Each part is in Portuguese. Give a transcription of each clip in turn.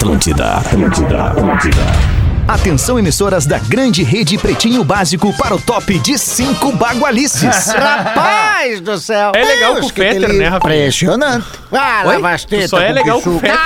Atlântida, Atlântida, Atlântida. Atenção, emissoras da grande rede Pretinho Básico para o top de cinco bagualices. Rapaz do céu! É legal com o Fetter, né, Rafinha? Impressionante. Ah, Oi? lava as tetas Só é legal com o. Fetter.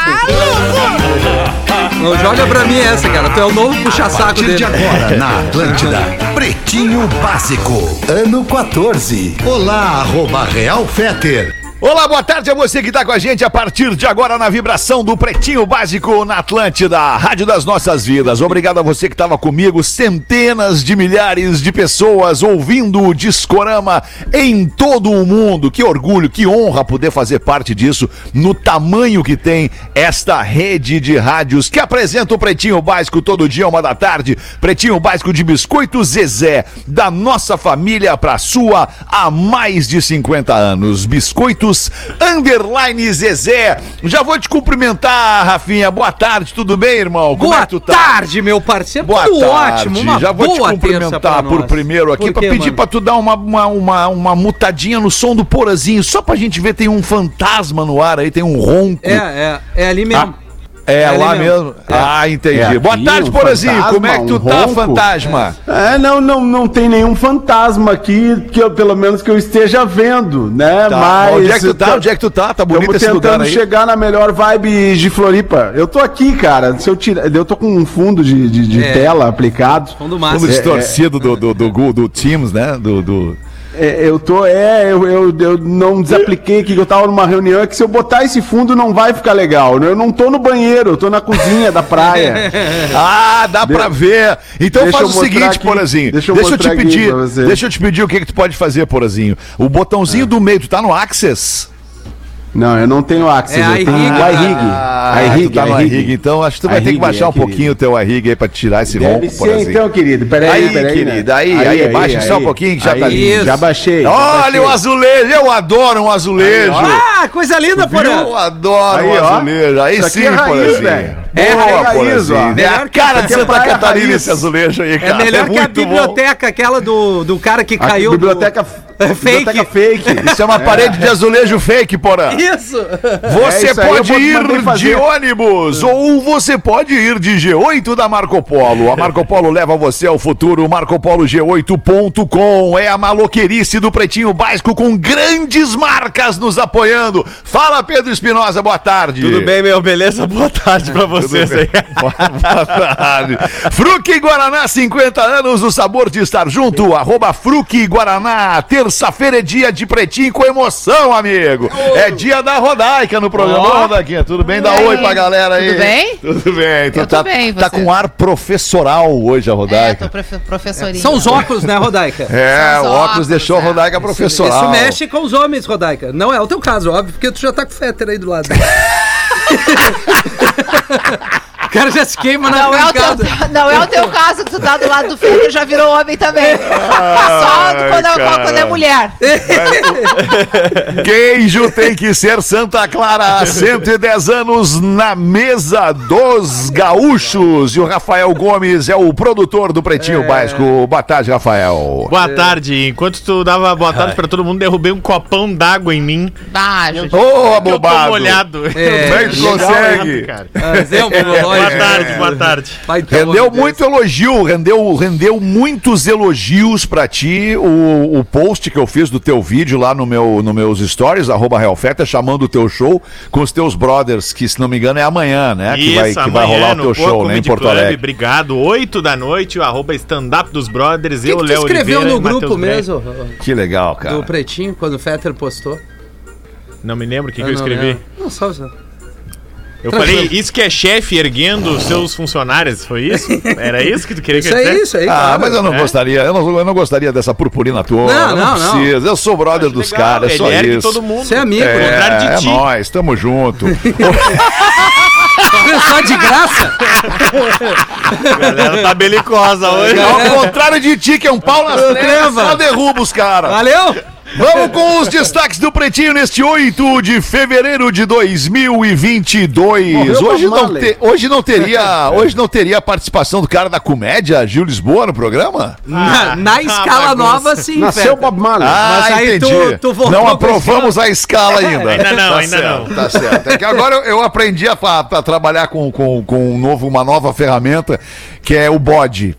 Não joga pra mim essa, cara. Tu é o novo puxa-saco partir dele. de agora, na Atlântida, Pretinho Básico, ano 14. Olá, arroba Real Feter. Olá, boa tarde a você que está com a gente a partir de agora na vibração do Pretinho Básico na Atlântida, a Rádio das Nossas Vidas. Obrigado a você que estava comigo, centenas de milhares de pessoas ouvindo o Discorama em todo o mundo. Que orgulho, que honra poder fazer parte disso no tamanho que tem esta rede de rádios que apresenta o Pretinho Básico todo dia, uma da tarde. Pretinho Básico de Biscoito Zezé, da nossa família para sua há mais de 50 anos. Biscoitos Underline Zezé. Já vou te cumprimentar, Rafinha. Boa tarde, tudo bem, irmão? Como Boa é que tu tá? tarde, meu parceiro. Boa Tudo tarde. ótimo. Uma Já vou te cumprimentar por primeiro aqui quê, pedir pra tu dar uma, uma, uma, uma mutadinha no som do porazinho, só pra gente ver tem um fantasma no ar aí, tem um ronco. É, é, é ali mesmo. É, é lá mesmo. mesmo. Ah, entendi. É Boa aqui, tarde, um Porazinho. fantasma, Como é que tu um tá, ronco? fantasma? É, não, não, não tem nenhum fantasma aqui, que eu, pelo menos que eu esteja vendo, né? Tá. Mas. Onde é que tu tá? Onde é que tu tá? Tá bonito esse lugar tentando aí. chegar na melhor vibe de Floripa. Eu tô aqui, cara. Se eu tirar, eu tô com um fundo de, de, de É. tela aplicado. Fundo Fundo massa. distorcido do, do, do, do, do Teams, né? Do, do... É, eu tô, é, eu, eu, eu não desapliquei que eu tava numa reunião, é que se eu botar esse fundo não vai ficar legal. Eu não tô no banheiro, eu tô na cozinha da praia. Ah, dá pra ver. Então Deixa faz eu o seguinte, aqui. Porazinho. Deixa Deixa eu eu, te pedir. Deixa eu te pedir o que, que tu pode fazer, Porazinho. O botãozinho do meio, tu tá no Access? Não, eu não tenho Access, É eu tenho iRig. o iRig. Ah, iRig, tá iRig. então acho que tu vai ter que baixar é, um pouquinho o teu iRig aí pra tirar esse Deve ronco, ser Porazinho. então, querido. Peraí, Aí, peraí. querido, né? aí, aí, baixa só um pouquinho que já tá aí, lindo. Já baixei. já Olha o baixei. azulejo, eu adoro um azulejo. Ah, coisa linda, porra. Eu adoro Aí, um azulejo. Aí sim, é raiz, velho. É Boa, raiz, Porazinho. ó. É a cara de é Santa Catarina raiz. esse azulejo aí, É cara. melhor que a biblioteca, aquela do, do cara que caiu. biblioteca, É fake. biblioteca fake. Isso é uma parede de azulejo fake, Porã. Isso! Você É isso pode ir de ônibus ou você pode ir de G8 da Marco Polo. A Marco Polo leva você ao futuro. MarcoPoloG8.com é a maloquerice do Pretinho Básico com grandes marcas nos apoiando. Fala, Pedro Espinosa, boa tarde. Tudo bem, meu? Beleza? Boa tarde pra vocês aí. Boa tarde. Fruque Guaraná, 50 anos, o sabor de estar junto. Arroba Fruque Guaraná. Terça-feira é dia de pretinho com emoção, amigo. É dia da Rodaica no programa. Ô, Rodaquinha, tudo bem? Dá oi pra galera aí. Tudo bem? Tudo bem. Tu Eu tô tá, bem, tá com ar professoral hoje, a É, tô Rodaica. profe professorinha. São os óculos, né, Rodaica? É, o os óculos óculos, deixou a é. Rodaica Isso- professoral. Isso mexe com os homens, Rodaica. Não é o teu caso, óbvio, porque tu já tá com o Fetter aí do lado. o cara já se queima na Não é, o teu, não é o teu caso que tu tá do lado do filho, já virou homem também. Só quando, é- quando é mulher. Queijo tem que ser Santa Clara. há 110 anos na mesa dos gaúchos. E o Rafael Gomes é o produtor do Pretinho Básico. Boa tarde, Rafael. Boa tarde. Enquanto tu dava boa tarde pra todo mundo, derrubei um copão d'água em mim. Ah, gente. Ô, Eu tô abobado. molhado. É, Como é que consegue? cara. Ah, Zé, um Boa tarde, boa tarde. Rendeu Deus. muito elogio, rendeu, rendeu muitos elogios pra ti o, o post que eu fiz do teu vídeo lá no meu, no meus stories, arroba Realfeta, chamando o teu show com os teus brothers, que se não me engano é amanhã, né? que vai, que vai rolar o teu no show, Poa né, em Comedy Porto Club, Alegre. Obrigado. 8 da noite, o arroba stand-up dos brothers. Que, eu, que tu Léo escreveu Oliveira no grupo mesmo, Que legal, cara. do Pretinho, quando o Fetter postou? Não me lembro o que, que Ah, eu não escrevi. lembro. Não, só... Eu Tranquilo. falei, isso que é chefe erguendo os seus funcionários, foi isso? Era isso que tu queria que Isso eu aí, dissesse? isso aí, Ah, claro. mas eu não É? gostaria, eu não, eu não gostaria dessa purpurina toda. Não, eu não, não. precisa. Eu sou brother dos caras, é ele só ergue isso. todo mundo. Você é amigo, Ao né? contrário É, de é ti. nóis, tamo junto. Só de graça? A galera tá belicosa hoje. Ao contrário de ti, que é um pau nas trevas, Treva. só derruba os caras. Valeu! Vamos com os destaques do Pretinho neste 8 de fevereiro de 2022. Morreu Hoje não, te- hoje não teria, hoje não teria a participação do cara da comédia, Gil Lisboa, no programa? Na, na escala nova, sim, Nasceu. Bob Marley. Mas aí tu- tu voltou não aprovamos a escala ainda. Ainda não, Tá ainda certo, não. Tá certo. É que agora eu, eu aprendi a, fa- a trabalhar com, com, com um novo, uma nova ferramenta, que é o bode.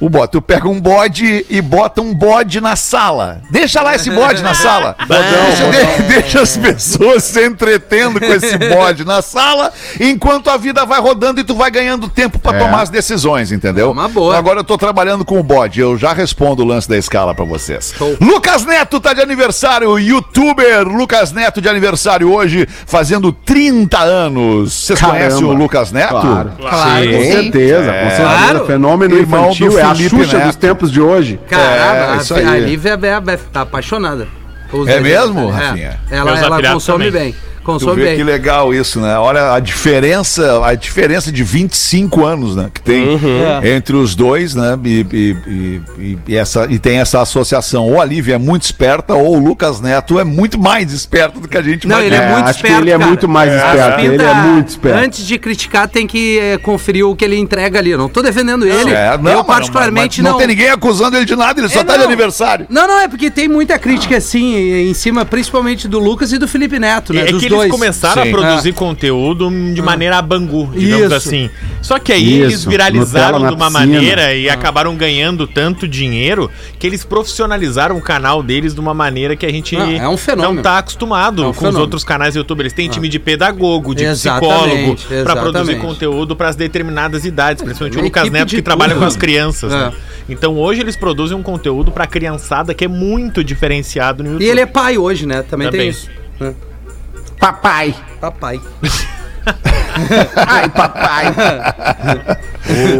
O bode. Tu pega um bode e bota um bode na sala. Deixa lá esse bode na sala. deixa, de- deixa as pessoas se entretendo com esse bode na sala, enquanto a vida vai rodando e tu vai ganhando tempo pra É. tomar as decisões, entendeu? Uma boa. Agora eu tô trabalhando com o bode. Eu já respondo o lance da escala pra vocês. Show. Lucas Neto tá de aniversário, youtuber Lucas Neto de aniversário hoje, fazendo 30 anos. Vocês conhecem o Lucas Neto? Claro. Claro. Com certeza, com certeza. Claro. Fenômeno Irmão do infantil, é a Felipe Xuxa Neto. dos tempos de hoje. Caramba, É, isso a, aí. a Lívia é, é- tá apaixonada. Os É mesmo, é. Rafinha? Ela, Meus ela consome também. bem. Tu Consome vê que bem. legal isso, né? Olha a diferença, a diferença de 25 anos, né? Que tem Uhum. entre os dois, né? E, e- e- e- essa, e tem essa associação. Ou a Lívia é muito esperta, ou o Lucas Neto é muito mais esperto do que a gente Não, ele é, É, muito acho que ele é muito mais As esperto, ele é muito esperto. Antes de criticar, tem que eh, conferir o que ele entrega ali. Eu não tô defendendo ele. É, não, eu, particularmente, mas não. Não tem ninguém acusando ele de nada, ele só É, tá de aniversário. Não, não, é porque tem muita crítica, assim, em cima, principalmente do Lucas e do Felipe Neto, né? É dos que dois. eles começaram Sim. a produzir conteúdo de maneira a bangu, digamos Isso. assim. Só que aí Isso, eles viralizaram Nutella de uma maneira e acabaram ganhando tanto dinheiro que eles profissionalizaram o canal deles de uma maneira que a gente Não, é um fenômeno. não tá acostumado É um com os fenômeno. outros canais do YouTube. Eles têm time de pedagogo, de Exatamente, psicólogo, pra produzir conteúdo para as determinadas idades, principalmente o Uma Lucas Neto que trabalha tudo. com as crianças. né? É. Então hoje eles produzem um conteúdo pra criançada que é muito diferenciado no YouTube. E ele é pai hoje, né? Também, Também. tem isso. né? Papai. Papai. Ai, papai.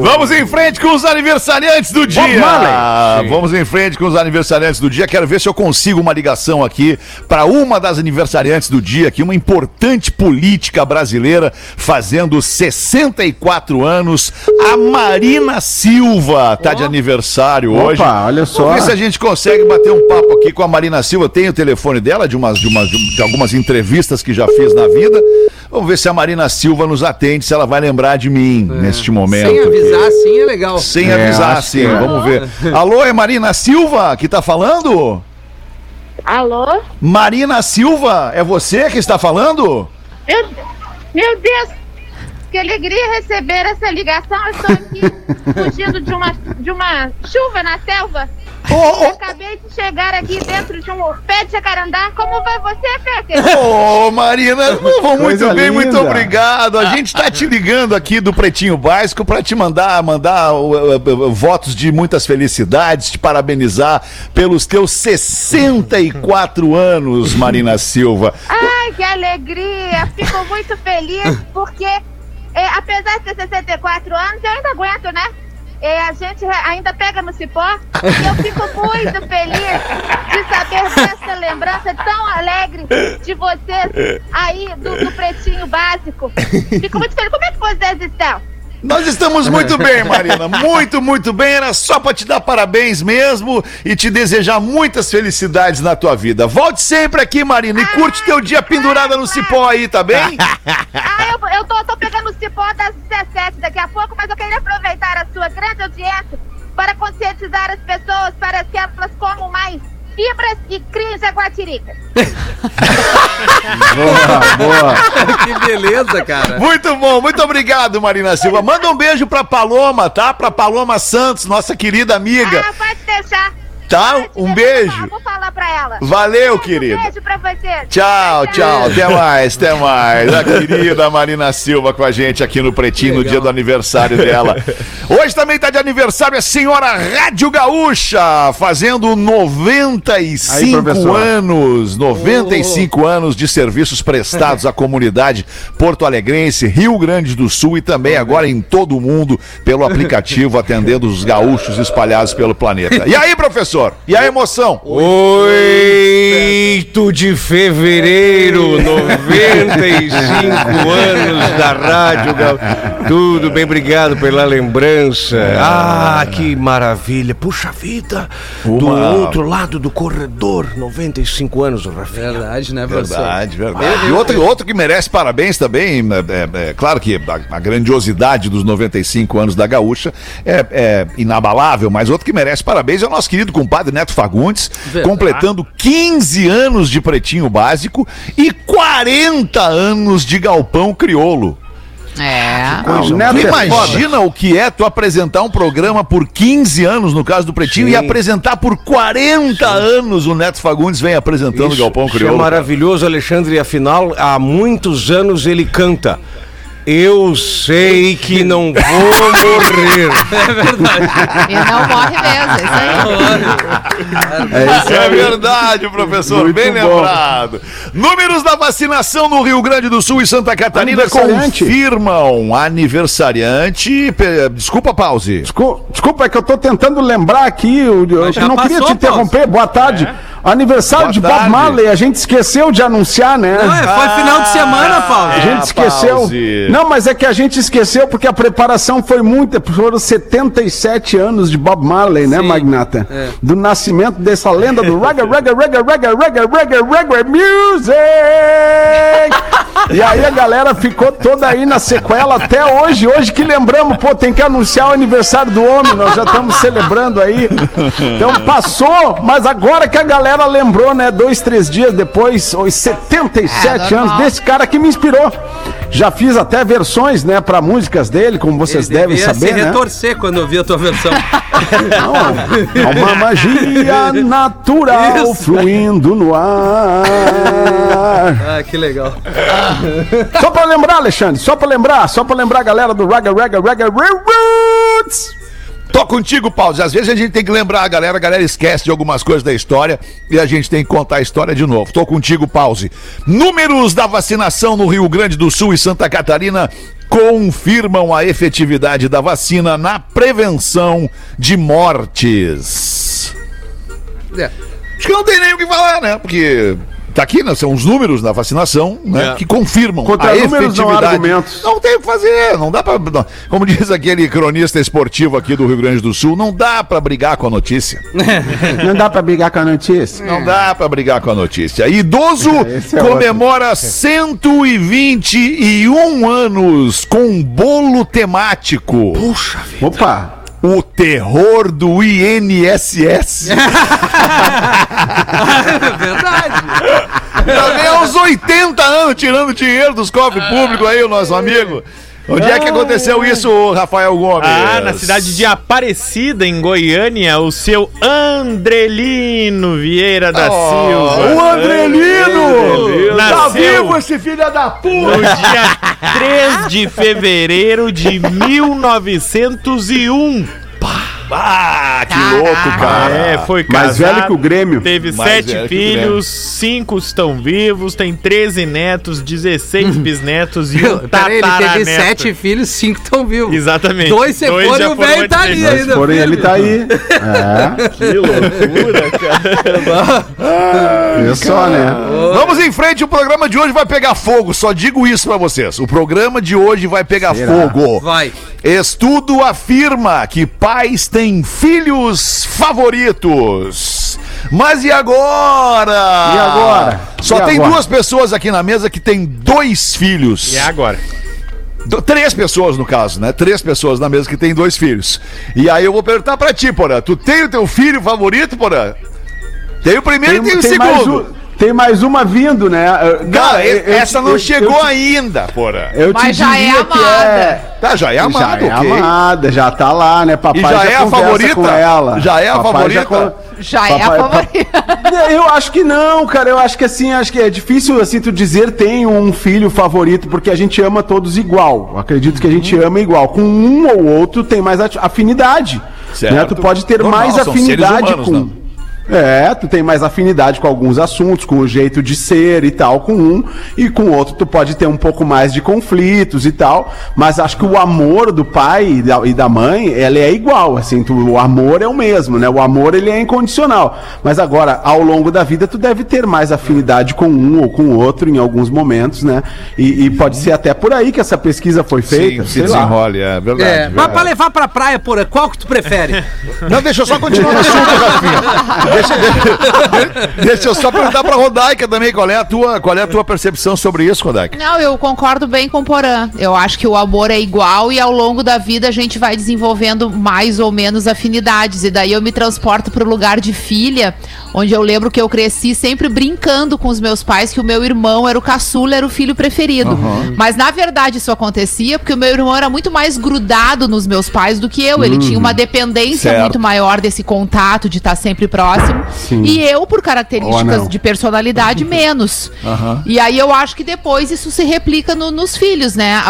Vamos em frente com os aniversariantes do dia. Marley. Vamos em frente com os aniversariantes do dia. Quero ver se eu consigo uma ligação aqui para uma das aniversariantes do dia, aqui uma importante política brasileira fazendo 64 anos. A Marina Silva tá de aniversário Opa, hoje. olha só. Vamos ver se a gente consegue bater um papo aqui com a Marina Silva. Tem o telefone dela de umas de umas de algumas entrevistas que já fiz na vida. Vamos ver se a Marina Silva nos atende, se ela vai lembrar de mim neste momento. Sem aqui. avisar, sim, é legal. Sem É, avisar, sim. é. Vamos ver. Alô, é Marina Silva que tá falando? Alô? Marina Silva, é você que está falando? Meu, meu Deus! Que alegria receber essa ligação. Eu estou aqui fugindo de uma, de uma chuva na selva. Ô, ô, Acabei de chegar aqui dentro de um pé de jacarandá. Como vai você, Peter? Ô, Marina, vou muito Coisa bem, muito linda. obrigado. A gente tá te ligando aqui do Pretinho Básico para te mandar, mandar uh, uh, uh, votos de muitas felicidades, te parabenizar pelos teus 64 anos, Marina Silva. Ai, que alegria! Fico muito feliz porque, é, apesar de ter 64 anos, eu ainda aguento, né? É, a gente ainda pega no cipó e eu fico muito feliz de saber dessa lembrança tão alegre de vocês aí do, do Pretinho Básico. Fico muito feliz. Como é que vocês estão? Nós estamos muito bem, Marina. Muito, muito bem. Era só para te dar parabéns mesmo e te desejar muitas felicidades na tua vida. Volte sempre aqui, Marina, e curte teu dia pendurada no cipó aí, tá bem? Ah, eu, eu tô, tô pegando o cipó das 17 daqui a pouco, mas eu queria aproveitar a sua grande audiência para conscientizar as pessoas para que elas comam mais fibras e criem jaguatirica. Boa, boa. que beleza, cara. Muito bom, muito obrigado, Marina Silva. Manda um beijo pra Paloma, tá? Pra Paloma Santos, nossa querida amiga. Ah, pode deixar. Tá? Um beijo. Eu vou falar pra ela. Valeu, Um querido. beijo pra você. Tchau, tchau. Até mais, até mais. A querida Marina Silva com a gente aqui no Pretinho no dia do aniversário dela. Hoje também tá de aniversário a senhora Rádio Gaúcha, fazendo Aí, 95 professor. anos. 95 anos de serviços prestados à comunidade porto-alegrense, Rio Grande do Sul e também agora em todo o mundo pelo aplicativo atendendo os gaúchos espalhados pelo planeta. E aí, professor? Professor? E a emoção? 8 de fevereiro, 95 anos da Rádio Gal. Tudo bem, obrigado pela lembrança. Ah, que maravilha. Puxa vida, do Uma- outro lado do corredor, 95 anos, Rafinha. Verdade, né, professor? Verdade, verdade. E outro, outro que merece parabéns também, é, é- é claro que a, a grandiosidade dos 95 anos da Gaúcha é, é inabalável, mas outro que merece parabéns é o nosso querido compadre Neto Fagundes, Verdade. completando 15 anos de Pretinho Básico e 40 anos de Galpão Criolo. É. Ah, é foda. imagina o que é tu apresentar um programa por 15 anos, no caso do Pretinho, Sim. e apresentar por 40 anos o Neto Fagundes vem apresentando o Galpão isso é Crioulo. cara. maravilhoso, Alexandre. E afinal, há muitos anos ele canta. Eu sei que não vou morrer. E não morre mesmo, é isso aí. É verdade, professor, Muito bem bom. lembrado. Números da vacinação no Rio Grande do Sul e Santa Catarina confirmam aniversariante. Desculpa, pause. Desculpa, desculpa, é que eu tô tentando lembrar aqui. Eu, eu não queria passou, te interromper. Boa tarde. Aniversário Boa de Bob tarde. Marley, a gente esqueceu de anunciar, né? Não, é, foi final de semana, Paulo. A gente Ah, esqueceu. pause. Não, mas é que a gente esqueceu porque a preparação foi muita. Foram 77 anos de Bob Marley, né, Sim, Magnata? é. Do nascimento dessa lenda do reggae, reggae, reggae, reggae, reggae, reggae, reggae music! E aí a galera ficou toda aí na sequela até hoje. Hoje que lembramos, pô, tem que anunciar o aniversário do homem. Nós já estamos celebrando aí. Então passou, mas agora que a galera lembrou, né? Dois, três dias depois, os 77 É, anos desse cara que me inspirou. Já fiz até versões, né, para músicas dele, como vocês Ele devem saber, se né? retorcer quando eu vi a tua versão. Não, é uma magia natural Isso. fluindo no ar. ah, que legal. Só pra lembrar, Alexandre, só pra lembrar, só pra lembrar a galera do Raga Raga Raga Roots. Tô contigo, Pause. Às vezes a gente tem que lembrar a galera, a galera esquece de algumas coisas da história e a gente tem que contar a história de novo. Tô contigo, Pause. Números da vacinação no Rio Grande do Sul e Santa Catarina confirmam a efetividade da vacina na prevenção de mortes. É. Acho que não tem nem o que falar, né? Porque tá aqui, né? São os números da vacinação, né? É. Que confirmam Contra a números não efetividade. argumentos. Não tem o que fazer, não dá não. Como diz aquele cronista esportivo aqui do Rio Grande do Sul, não dá pra brigar com a notícia. Não dá pra brigar com a notícia. Não dá pra brigar com a notícia. Idoso Esse é comemora 121 anos com um bolo temático. Puxa vida. Opa. O terror do INSS. Verdade. Já vem aos 80 anos tirando dinheiro dos cofres públicos aí, o nosso amigo. Onde é que aconteceu isso, Rafael Gomes? Ah, na cidade de Aparecida, em Goiânia, o seu Andrelino Vieira da Oh, Silva. O Andrelino! Tá Nasceu vivo esse filho da no puta! dia 3 de fevereiro de 1901. Ah, que louco, cara! É, foi Mais casado. velho que o Grêmio. Teve Mais sete filhos, cinco estão vivos, tem 13 netos, 16 bisnetos e um Peraí, ele teve sete filhos, cinco estão vivos. Exatamente. Dois se foram e o velho tá ali antes ainda. Porém, ele tá aí. É. Que loucura, cara. Viu só, né? Vamos em frente, o programa de hoje vai pegar fogo, só digo isso pra vocês. O programa de hoje vai pegar fogo. Vai. Estudo afirma que pais têm filhos favoritos. Mas e agora? E agora? Só E tem agora? duas pessoas aqui na mesa que têm dois filhos. E é agora? Do- Três pessoas, no caso, né? Três pessoas na mesa que têm dois filhos. E aí eu vou perguntar pra ti, Porã. Tu tem o teu filho favorito, Porã? Tem o primeiro e tem o mais segundo. Tem mais uma vindo, né? Cara, eu- eu- essa não eu- chegou eu te- ainda, te Mas já é que amada. Tá, já é Já amado, é ok. amada, já tá lá, né? Papai E já é a favorita? Com ela. Já é a Papai favorita? con- Já é a Papai- favorita. Eu acho que não, cara. Eu acho que assim, acho que é difícil assim tu dizer tem um filho favorito, porque a gente ama todos igual. Eu acredito que a gente ama igual. Com um ou outro tem mais afinidade. Certo. Né? Tu pode ter Normal, mais afinidade humanos, com. né? É, tu tem mais afinidade com alguns assuntos, com o jeito de ser e tal, com um, e com o outro tu pode ter um pouco mais de conflitos e tal, mas acho que o amor do pai e da, e da mãe, ele é igual, assim, tu, o amor é o mesmo, né? O amor, ele é incondicional. Mas agora, ao longo da vida, tu deve ter mais afinidade com um ou com o outro em alguns momentos, né? E, e pode ser até por aí que essa pesquisa foi feita, Sim, se desenrole, é verdade. É, mas verdade. pra levar pra praia, porra, qual que tu prefere? Não, deixa eu só continuar no assunto, Rafinha. Deixa, deixa- deixa eu só perguntar pra Rodaica também, qual é a tua, qual é a tua percepção sobre isso, Rodaica? Não, eu concordo bem com o Porã. Eu acho que o amor é igual e ao longo da vida a gente vai desenvolvendo mais ou menos afinidades. E daí eu me transporto pro lugar de filha, onde eu lembro que eu cresci sempre brincando com os meus pais que o meu irmão era o caçula, era o filho preferido. Mas na verdade isso acontecia porque o meu irmão era muito mais grudado nos meus pais do que eu. Ele tinha uma dependência Certo. muito maior desse contato de estar sempre próximo. Sim. E eu, por características de personalidade, menos. E aí eu acho que depois isso se replica no- nos filhos, né?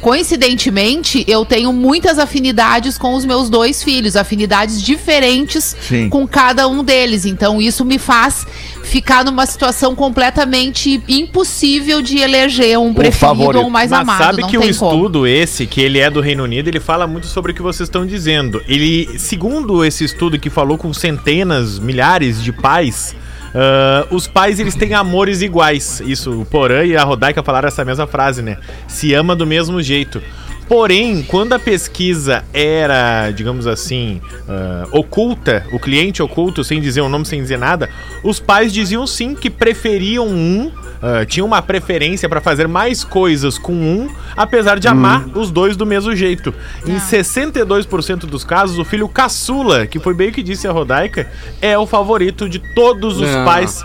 Coincidentemente, eu tenho muitas afinidades com os meus dois filhos, afinidades diferentes Sim. com cada um deles. Então isso me faz ficar numa situação completamente impossível de eleger um preferido favorito. ou um mais Mas amado. sabe não que o como. estudo esse, que ele é do Reino Unido, ele fala muito sobre o que vocês estão dizendo. Ele, segundo esse estudo que falou com centenas, milhares de pais, ah, os pais eles têm amores iguais. Isso, o Porã e a Rodaica falaram essa mesma frase, né? Se ama do mesmo jeito. Porém, quando a pesquisa era, digamos assim, ah, oculta, o cliente oculto, sem dizer o nome, sem dizer nada, os pais diziam sim que preferiam um, ah, tinham uma preferência para fazer mais coisas com um, apesar de amar os dois do mesmo jeito. Em 62% dos casos, o filho caçula, que foi bem o que disse a Rodaica, é o favorito de todos os Não. pais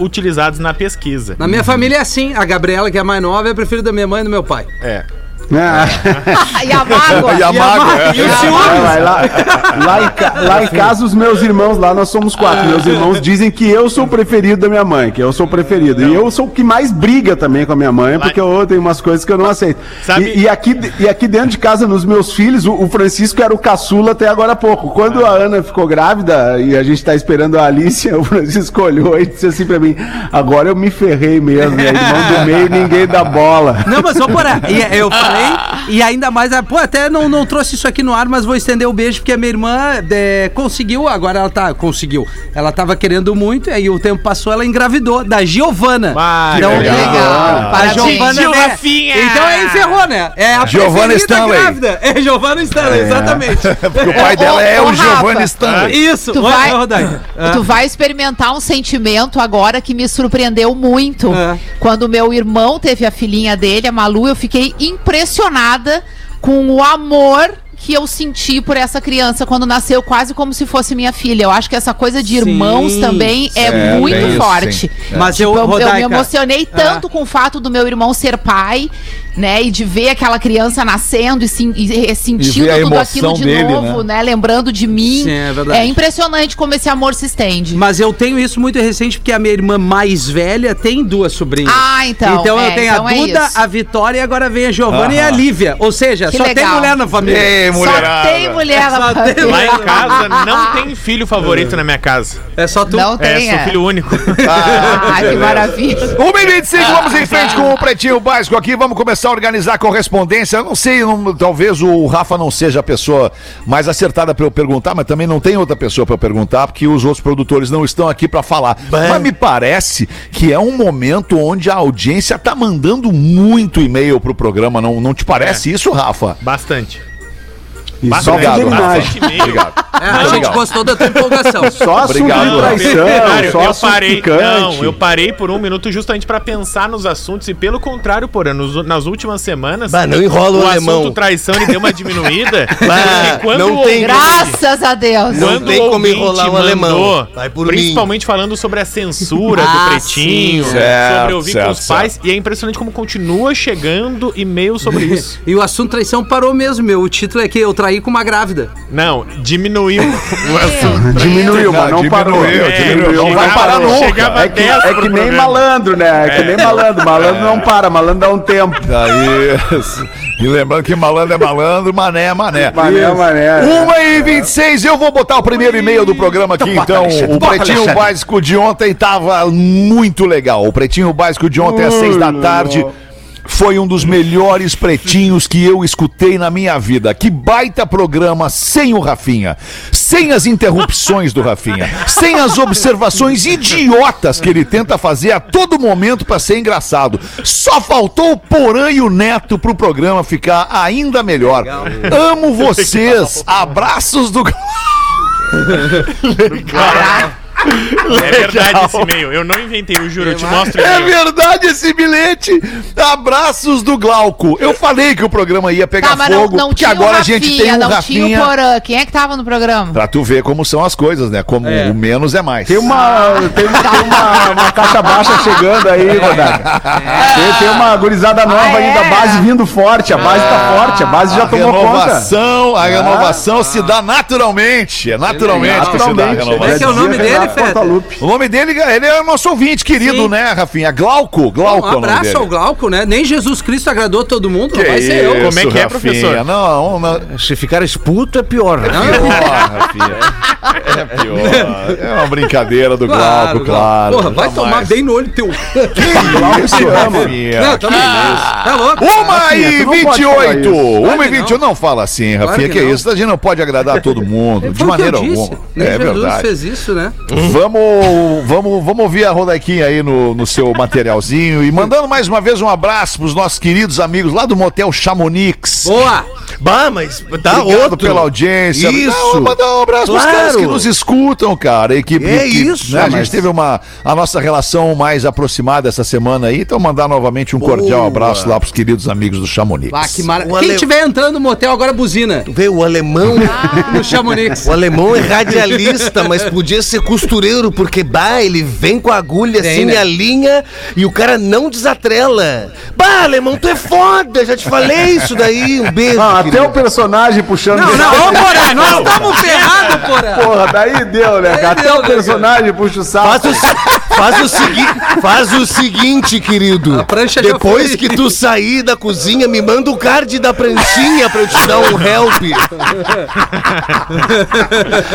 utilizados na pesquisa. Na minha família é assim. A Gabriela, que é a mais nova, é a preferida da minha mãe e do meu pai. É. Ah, e a mágoa. E a mágoa, é. E o Vai, ciúmes. vai, lá, lá, em ca- lá em casa, os meus irmãos, lá nós somos quatro. Meus irmãos dizem que eu sou o preferido da minha mãe, que eu sou o preferido. E eu sou o que mais briga também com a minha mãe, porque eu tenho umas coisas que eu não aceito. Sabe- E, e aqui, e aqui dentro de casa, nos meus filhos, o, o Francisco era o caçula até agora há pouco. Quando a Ana ficou grávida e a gente tá esperando a Alice, o Francisco olhou e disse assim pra mim: agora eu me ferrei mesmo, é irmão do meio ninguém dá bola. Não, mas. E é, eu falei, e ainda mais, ah, pô, até não, não trouxe isso aqui no ar, mas vou estender o beijo, porque a minha irmã é, conseguiu, agora ela tá, conseguiu. Ela tava querendo muito, aí o tempo passou, ela engravidou, da Giovana. Ah, então, que legal. A. Giovana, né? Rafinha! Então aí encerrou, né? É a Giovanna preferida Stanley. grávida. É Giovana Stanley, exatamente. Porque o pai dela é o ô, Giovanni. Stanley. Isso, Tu vai-. Ah. Tu vai experimentar um sentimento agora que me surpreendeu muito. É. Quando meu irmão teve a filhinha dele, a Malu, eu fiquei impressionada com o amor que eu senti por essa criança quando nasceu, quase como se fosse minha filha. Eu acho que essa coisa de Sim, irmãos também é certo, muito é isso, forte. sim. Mas Tipo, eu, eu, eu me Rodaica, emocionei tanto com o fato do meu irmão ser pai, né? E de ver aquela criança nascendo e, sim- e sentindo a tudo aquilo de dele, novo, né? né? Lembrando de mim. Sim, é verdade. é impressionante como esse amor se estende. Mas eu tenho isso muito recente, porque a minha irmã mais velha tem duas sobrinhas. Ah, então, Então é, eu tenho então a é Duda, a Vitória e agora vem a Giovana e a Lívia. Ou seja, Que só tem legal. mulher na família. Ei, Só mulherada. tem mulher Só na tem. Lá em casa não tem filho favorito na minha casa. É só tu. Não É, tem, sou é. filho único. Ah, que maravilha. 1 e 25, vamos em frente com o Pretinho Básico aqui. Vamos começar a organizar a correspondência. Eu não sei, não- talvez o Rafa não seja a pessoa mais acertada para eu perguntar, mas também não tem outra pessoa para eu perguntar, porque os outros produtores não estão aqui para falar. Mas me parece que é um momento onde a audiência tá mandando muito e-mail pro programa. Não, não te parece isso, Rafa? Bastante. Bastante e-mail. Obrigado. É, a gente gostou da tua empolgação. Só Obrigado, traição, Contrário, só eu parei, picante. não, eu parei por um minuto justamente pra pensar nos assuntos e pelo contrário, porém, nos- nas últimas semanas, Bah, não enrola o, o alemão. assunto traição ele deu uma diminuída. Bah, quando não o tem ouvinte- Graças a Deus. Não tem o como enrolar um alemão. mandou, Vai por principalmente falando sobre a censura Ah, do pretinho, sim. Certo, sobre ouvir certo, com os pais, e é impressionante como continua chegando e-mail sobre isso. E o assunto traição parou mesmo, meu. O título é que eu traí trair com uma grávida. Não, diminuiu o assunto. Diminuiu, mas não parou. diminuiu, É, diminuiu. Não vai parar nunca. chegava É que, 10 é que nem programa. malandro, né? É que nem malandro. Malandro não para, malandro dá um tempo. Isso. E lembrando que malandro é malandro, mané é mané. Mané, mané. Uma e 26, eu vou botar o primeiro e-mail do programa aqui, então. O Pretinho Básico de ontem tava muito legal. O Pretinho Básico de ontem, às seis da tarde, foi um dos melhores pretinhos que eu escutei na minha vida. Que baita programa sem o Rafinha. Sem as interrupções do Rafinha. Sem as observações idiotas que ele tenta fazer a todo momento pra ser engraçado. Só faltou o Porã e o Neto pro programa ficar ainda melhor. Amo vocês. Abraços do. É verdade esse e-mail. Eu não inventei, eu juro. Eu te mostro o É verdade esse bilhete. Abraços do Glauco. Eu falei que o programa ia pegar Tá, não, fogo, não porque tinha agora o a gente Rafinha, tem um não tinha Rafinha. o Porã. Quem é que tava no programa? Pra tu ver como são as coisas, né? Como o menos é mais. Tem uma, tem, tem uma, uma caixa baixa chegando aí, Rodaga. Tem, tem uma gurizada nova Ah, aí da é? base vindo forte. A base tá forte, a base já a tomou conta. renovação, a renovação se dá naturalmente. É naturalmente que se dá a Naturalmente. renovação. Como é que é o nome dele, O nome dele, ele é o nosso ouvinte querido, Sim. né, Rafinha? Glauco. Glauco Um é o nome abraço dele. ao Glauco, né? Nem Jesus Cristo agradou todo mundo, Que não vai ser eu. isso, Como é que é, Rafinha? professor? Não, não. Se ficar esputo é pior. né? Pior, Rafinha. É pior. É uma brincadeira do Glauco, claro. Porra, vai Jamais. tomar bem no olho teu. Glauco se ama. Não, tá. Tá louco? Uma Rafinha, e falar 28. isso. Uma Claro e que 28. Não fala assim, Claro Rafinha, que que, não. isso? A gente não pode agradar todo mundo, de que maneira alguma. Nem É Jesus verdade. fez isso, né? Vamos, vamos, vamos ouvir a Rodaiquinha aí no, no seu materialzinho e mandando mais uma vez um abraço pros nossos queridos amigos lá do Motel Chamonix. Boa! Bah, mas tá Obrigado outro. pela audiência. Isso. Mandar um abraço pros Claro. caras que nos escutam, cara. E que, É que- isso, né, A mas- gente teve uma, a nossa relação mais aproximada essa semana aí. Então, mandar novamente um cordial Boa. abraço lá pros queridos amigos do Chamonix. Ah, que mara... Quem ale- tiver entrando no motel agora buzina. Vê, o alemão. No Chamonix. O alemão é radialista, mas podia ser costureiro, porque bah, ele vem com a agulha Vem, assim né? e a linha e o cara não desatrela. Bah, alemão, tu é foda, já te falei isso daí. Um beijo. Ah, até o personagem puxando. Não, não, ô Porã, nós estamos ferrados, Porã. Porra, daí deu, né? Daí cara? Até deu, o né, personagem puxa o saco. Faz o, faz, o segui- faz o seguinte, querido. A prancha já Depois que tu sair da cozinha, me manda o card da pranchinha pra eu te dar um help.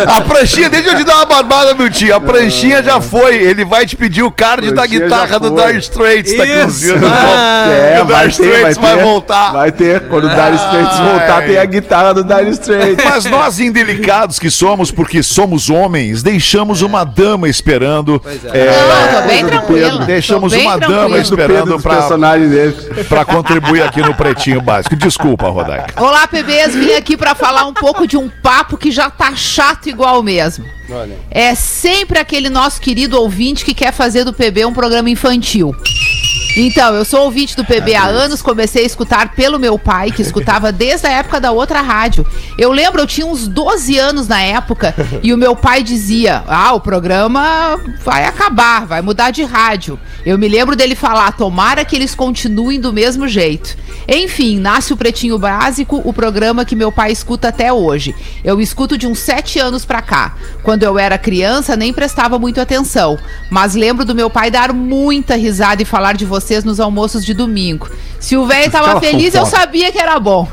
A pranchinha, deixa eu te dar uma barbada, meu tio. A pranchinha já foi. Ele vai te pedir o card da guitarra do. Dire Straits, tá inclusive. Ah, É, o Dire Straits vai, voltar. Vai ter. Quando o Dire Straits voltar, Ai. tem a guitarra do Dire Straits. Mas nós, indelicados que somos, porque somos homens, deixamos uma dama esperando. é, Não, tô bem. Pedro. Deixamos bem uma dama tranquila. esperando pra, personagens dele. pra contribuir aqui no Pretinho Básico. Desculpa, Rodaica. Olá, PBs, vim aqui pra falar um pouco de um papo que já tá chato igual mesmo. É sempre aquele nosso querido ouvinte que quer fazer do PB um programa infantil. Então, eu sou ouvinte do PB há anos, comecei a escutar pelo meu pai, que escutava desde a época da outra rádio. Eu lembro, eu tinha uns 12 anos na época, e o meu pai dizia: Ah, o programa vai acabar, vai mudar de rádio. Eu me lembro dele falar: Tomara que eles continuem do mesmo jeito. Enfim, nasce o Pretinho Básico, o programa que meu pai escuta até hoje. Eu escuto de uns 7 anos pra cá. Quando eu era criança, nem prestava muito atenção. Mas lembro do meu pai dar muita risada e falar de vocês nos almoços de domingo. Se o velho tava Aquela feliz, eu sabia que era bom.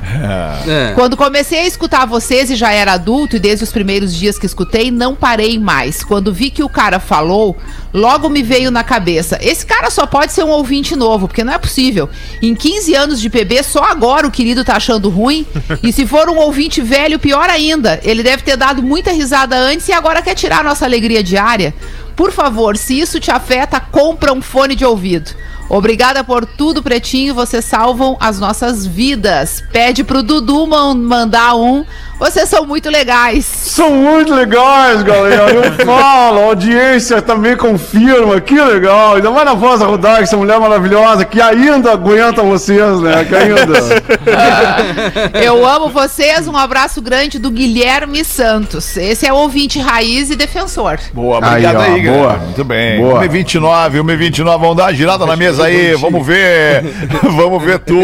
É. Quando comecei a escutar vocês e já era adulto, e desde os primeiros dias que escutei, não parei mais. Quando vi que o cara falou, logo me veio na cabeça: esse cara só pode ser um ouvinte novo, porque não é possível. Em 15 anos de PB, só agora o querido tá achando ruim. E se for um ouvinte velho, pior ainda. Ele deve ter dado muita risada antes e agora quer tirar nossa alegria diária. Por favor, se isso te afeta, compra um fone de ouvido. Obrigada por tudo, Pretinho. Vocês salvam as nossas vidas. Pede pro Dudu man- mandar um. Vocês são muito legais. São muito legais, galera. Eu falo, a audiência também confirma. Que legal. Ainda mais na voz da Rodar, essa mulher maravilhosa que ainda aguenta vocês, né? Que ainda. Eu amo vocês. Um abraço grande do Guilherme Santos. Esse é o ouvinte raiz e defensor. Boa, Aí, obrigado ó, aí, boa. Muito bem. Boa. 1h29, 1h29, vamos dar uma girada na mesa aí, vamos ver. Vamos ver tu,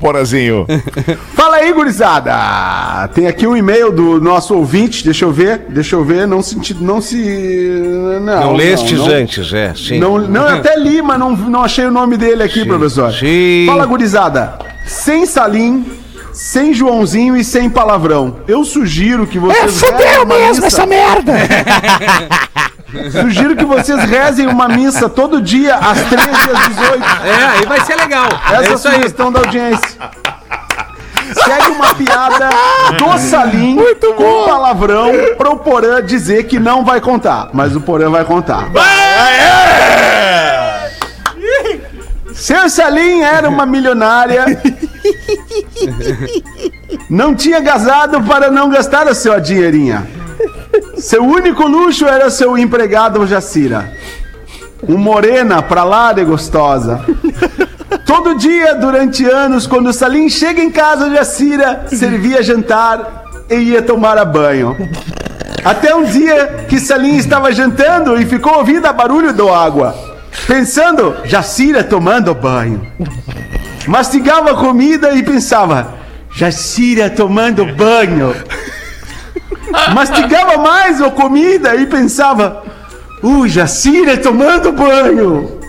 Porazinho. Fala aí, gurizada! Tem aqui um e-mail do nosso ouvinte, deixa eu ver, deixa eu ver, não se... Não, se, não, Não lestes não. antes, é, sim. Não, não, eu até li, mas não, não achei o nome dele aqui, professor. sim. Fala, gurizada. Sem Salim, sem Joãozinho e sem palavrão. Eu sugiro que vocês. fudeu mesmo essa merda! Sugiro que vocês rezem uma missa todo dia, às 13 e às 18. É, aí vai ser legal. Essa é é a aí. sugestão da audiência. Segue uma piada do Salim com palavrão pro Porã dizer que não vai contar. Mas o Porã vai contar. Seu Salim era uma milionária. Não tinha casado para não gastar a sua dinheirinha. Seu único luxo era seu empregado Jacira. Um morena pra lá de gostosa. Todo dia, durante anos, quando o Salim chega em casa Jacira, servia jantar e ia tomar a banho. Até um dia que Salim estava jantando e ficou ouvindo o barulho da água. Pensando, Jacira tomando banho. Mastigava a comida e pensava, Jacira tomando banho. Mastigava mais a comida e pensava, uh, Jacira tomando banho.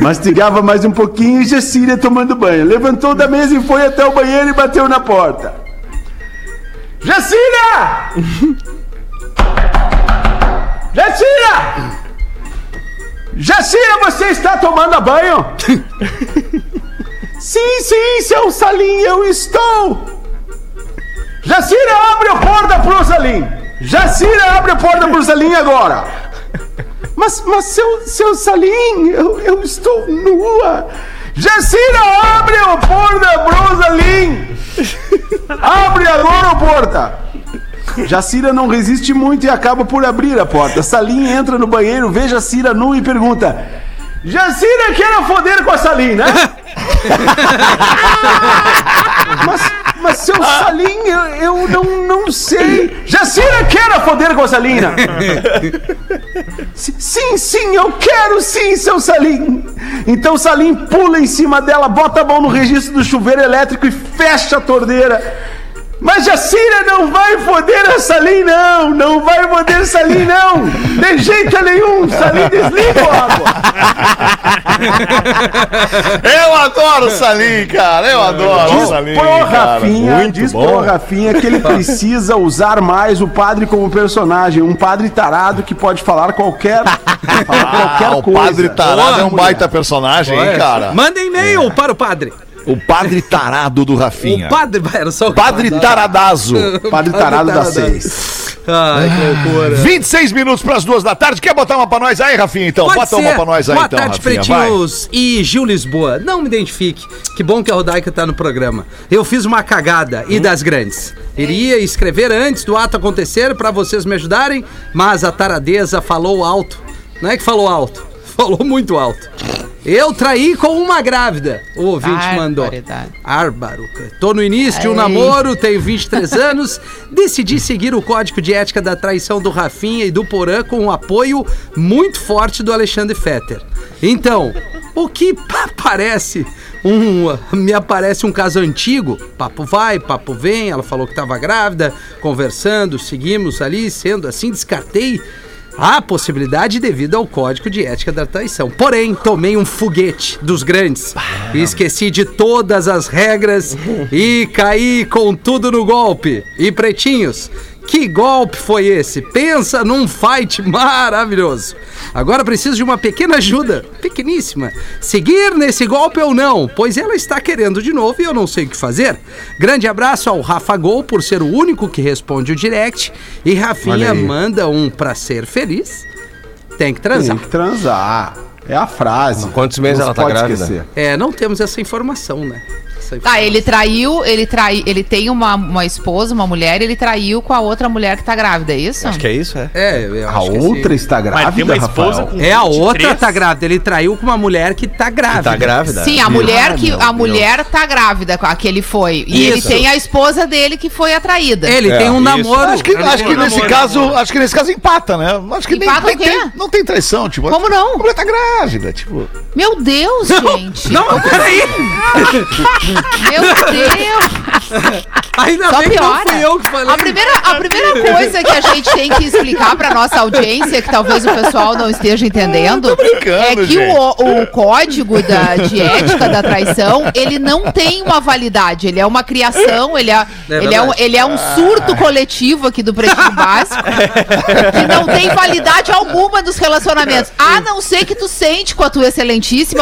Mastigava mais um pouquinho e Jacira tomando banho. Levantou da mesa e foi até o banheiro e bateu na porta. Jacira! Jacira! Jacira, você está tomando banho? sim, sim, seu Salim, eu estou. Jacira, abre a porta pro Salim. Jacira, abre a porta pro Salim agora. Mas, mas seu, seu Salim, eu, eu estou nua. Jacira, abre a porta pro Salim. Abre agora a porta. Jacira não resiste muito e acaba por abrir a porta. Salim entra no banheiro, vê Jacira nua e pergunta: Jacira quer foder com a Salim, né? mas, mas seu Salim, eu, eu não, não sei. Jacira quer foder com a Salina. sim, sim, eu quero sim, seu Salim. Então Salim pula em cima dela, bota a mão no registro do chuveiro elétrico e fecha a torneira. Mas Jacira não vai foder a Salim, não! Não vai foder Salim, não! De jeito nenhum! Salim desliga a água! Eu adoro o Salim, cara. Eu adoro o Salim. pro cara. Rafinha, Muito diz bom. pro Rafinha que ele precisa usar mais o padre como personagem. Um padre tarado que pode falar qualquer, falar qualquer Ah, o coisa. padre tarado é um Boa, baita personagem, hein, cara? Manda e-mail para o padre. O padre tarado do Rafinha. O padre, era só o Padre Taradazo. Padre tarado da seis. Ai, que loucura. 26 minutos para as duas da tarde. Quer botar uma pra nós aí, Rafinha? Então, Pode bota ser. uma pra nós aí, Boa então, tarde, Rafinha. Vai. pretinhos e Gil Lisboa. Não me identifique. Que bom que a Rodaica tá no programa. Eu fiz uma cagada Hum? e das grandes. Iria escrever antes do ato acontecer pra vocês me ajudarem, mas a taradeza falou alto. Não é que falou alto, falou muito alto. Eu traí com uma grávida. O ouvinte mandou. Árbaro. Tô no início de um namoro, tenho 23 anos. Decidi seguir o código de ética da traição do Rafinha e do Porã com um apoio muito forte do Alexandre Fetter. Então, o que pa- parece um. Me aparece um caso antigo. Papo vai, papo vem. Ela falou que estava grávida, conversando, seguimos ali, sendo assim, descartei. A possibilidade devido ao código de ética da traição. Porém, tomei um foguete dos grandes. E esqueci de todas as regras e caí com tudo no golpe. E pretinhos, que golpe foi esse? Pensa num fight maravilhoso. Agora preciso de uma pequena ajuda, pequeníssima. Seguir nesse golpe ou não, pois ela está querendo de novo e eu não sei o que fazer. Grande abraço ao Rafa Gol por ser o único que responde o direct. E Rafinha manda um pra ser feliz. Tem que transar. Tem que transar. É a frase. Quantos meses Não ela tá pode grávida? esquecer. É, não temos essa informação, né? Essa Tá, ele traiu, ele trai, ele tem uma, uma esposa, uma mulher, ele traiu com a outra mulher que tá grávida, é isso? Acho que é isso, é. É, eu A acho que outra sim. está grávida, Mas tem uma esposa Rafael? com É, a 23? outra tá grávida. Ele traiu com uma mulher que tá grávida. Tá grávida? Sim, a mulher que meu a mulher tá grávida com a que ele foi. E ele Isso. tem a esposa dele que foi a traída. Ele É, tem um isso. namoro. Acho que, Ele acho que um nesse namoro. caso, acho que nesse caso empata, né? Acho que Empata nem o quê? tem, não tem traição, tipo. Como não? A mulher tá grávida, tipo. Meu Deus, gente. Não, peraí! Meu Deus. Ainda Só bem que não piora. fui eu que falei. A primeira, a primeira coisa que a gente tem que explicar pra nossa audiência, que talvez o pessoal não esteja entendendo, é que o, o código da, de ética da traição, ele não tem uma validade. Ele é uma criação, ele é, ele é, um, ele é um surto coletivo aqui do Pretinho Básico, que não tem validade alguma dos relacionamentos. A não ser que tu sente com a tua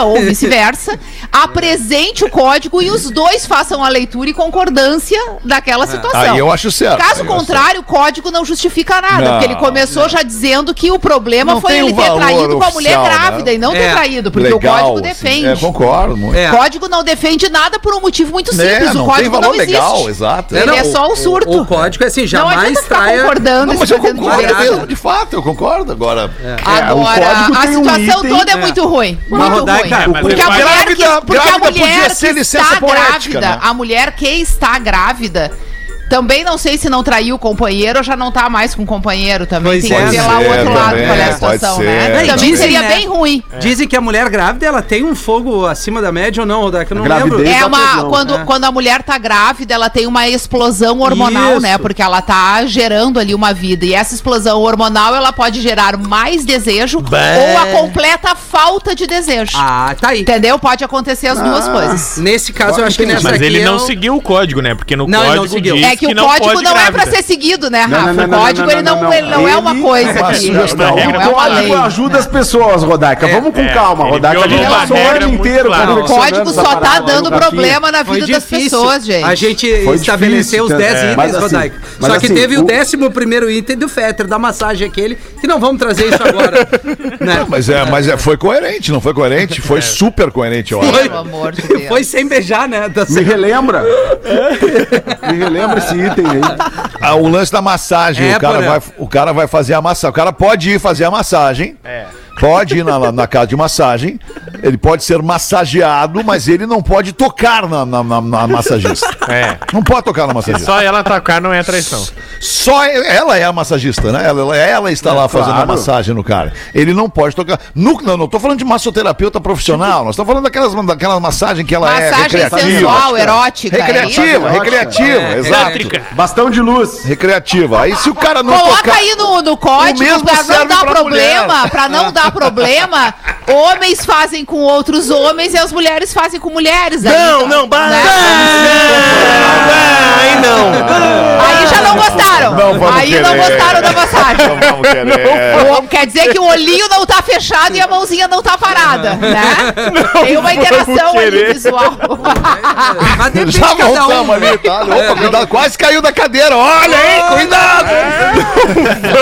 ou vice-versa, apresente o código e os dois façam a leitura e concordância daquela situação. Aí eu acho certo. Caso contrário, o código não justifica nada, Não, porque ele começou já dizendo que o problema Não foi ele ter traído com a mulher oficial, grávida né? e não ter É, traído, porque o Legal, código assim. defende. É, concordo muito. É. O código não defende nada por um motivo muito simples. É, o não código tem valor não existe. legal, exato. Ele não, é só um o- surto. O, código é assim, não jamais traia... concordando Não, mas eu concordo mesmo, de fato, eu concordo. Agora, Agora, o código a um situação item- toda é É. muito ruim. Mas, Rodaica, ruim. Porque a mulher que, grávida- porque a grávida mulher podia que ser licença está poética, grávida, né? a mulher que está grávida, também não sei se não traiu o companheiro ou já não tá mais com o companheiro também. Pois Tem é, que ver né? lá o É, outro lado também, qual é a situação, ser, né? também. Também seria né? bem ruim. Dizem que a mulher grávida, ela tem um fogo acima da média ou não, Rodaica? Eu não lembro. É uma. tesão, Quando, né? quando a mulher tá grávida, ela tem uma explosão hormonal, Isso. né? Porque ela tá gerando ali uma vida. E essa explosão hormonal, ela pode gerar mais desejo ou a completa falta de desejo. Ah, tá aí. Entendeu? Pode acontecer as duas coisas. Nesse caso, eu acho que nessa Mas aqui ele é não seguiu o código, né? Porque no Não, ele não código seguiu. diz É que, o não código pode não é pra grávida. ser seguido, né, Não, Rafa? não, não, o não, código não, ele não, não, não. ele não é uma coisa é aqui. sugestão. Não, O não é uma lei. código ajuda as pessoas, Rodaica. É, Vamos com é, calma, ele Rodaica. A gente passou o ano inteiro. O código só tá dando problema na Foi vida das pessoas, gente. A gente Foi estabeleceu os 10 é. itens, Rodaica. Só que assim, teve o o- 11 primeiro item do Fetter, da massagem aquele, que não vamos trazer isso agora. né? Mas, é, mas é, foi coerente, não foi coerente? Foi super coerente, de Deus. Foi sem beijar, né? Da Me relembra. Me relembra esse item aí. Ah, o lance da massagem, É, o, cara vai, o cara vai fazer a massagem. O cara pode ir fazer a massagem. Pode ir na, na casa de massagem. Ele pode ser massageado, mas ele não pode tocar na, na, na- na massagista. É. Não pode tocar na massagista. Só ela atacar não é traição. Só ela é a massagista, né? Ela, ela está lá fazendo a claro. massagem no cara. Ele não pode tocar. No, não, não tô falando de massoterapeuta profissional. Nós estamos falando daquelas, daquela massagem que ela é Massagem recreativa. sensual, erótica. é Recreativa, isso? recreativa, É, exato. Elétrica. Bastão de luz. Recreativa. Aí se o cara não Coloca tocar. aí no, no código mesmo pra não dar problema, mulher. pra não dar problema. Homens fazem com outros homens e as mulheres fazem com mulheres. Aí, Não, não, bah, né? Aí não. Aí já não gostaram. Não vamos aí não querer. gostaram da massagem. Não vamos querer. O- Quer dizer que o olhinho não tá fechado e a mãozinha não tá parada, né? Tem uma interação ali visual. Mas depende Já cada voltamos um. ali, tá? Opa, cuidado, quase caiu da cadeira. Olha aí, cuidado.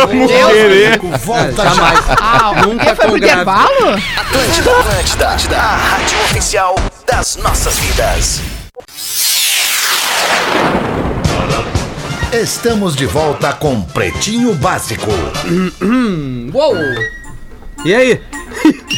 Deus. Volta É, Jamais. Ah, Nunca foi pro grávida. intervalo? Atlântida, Atlântida, Atlântida, a rádio oficial das nossas vidas. Estamos de volta com Pretinho Básico. Uou! E aí?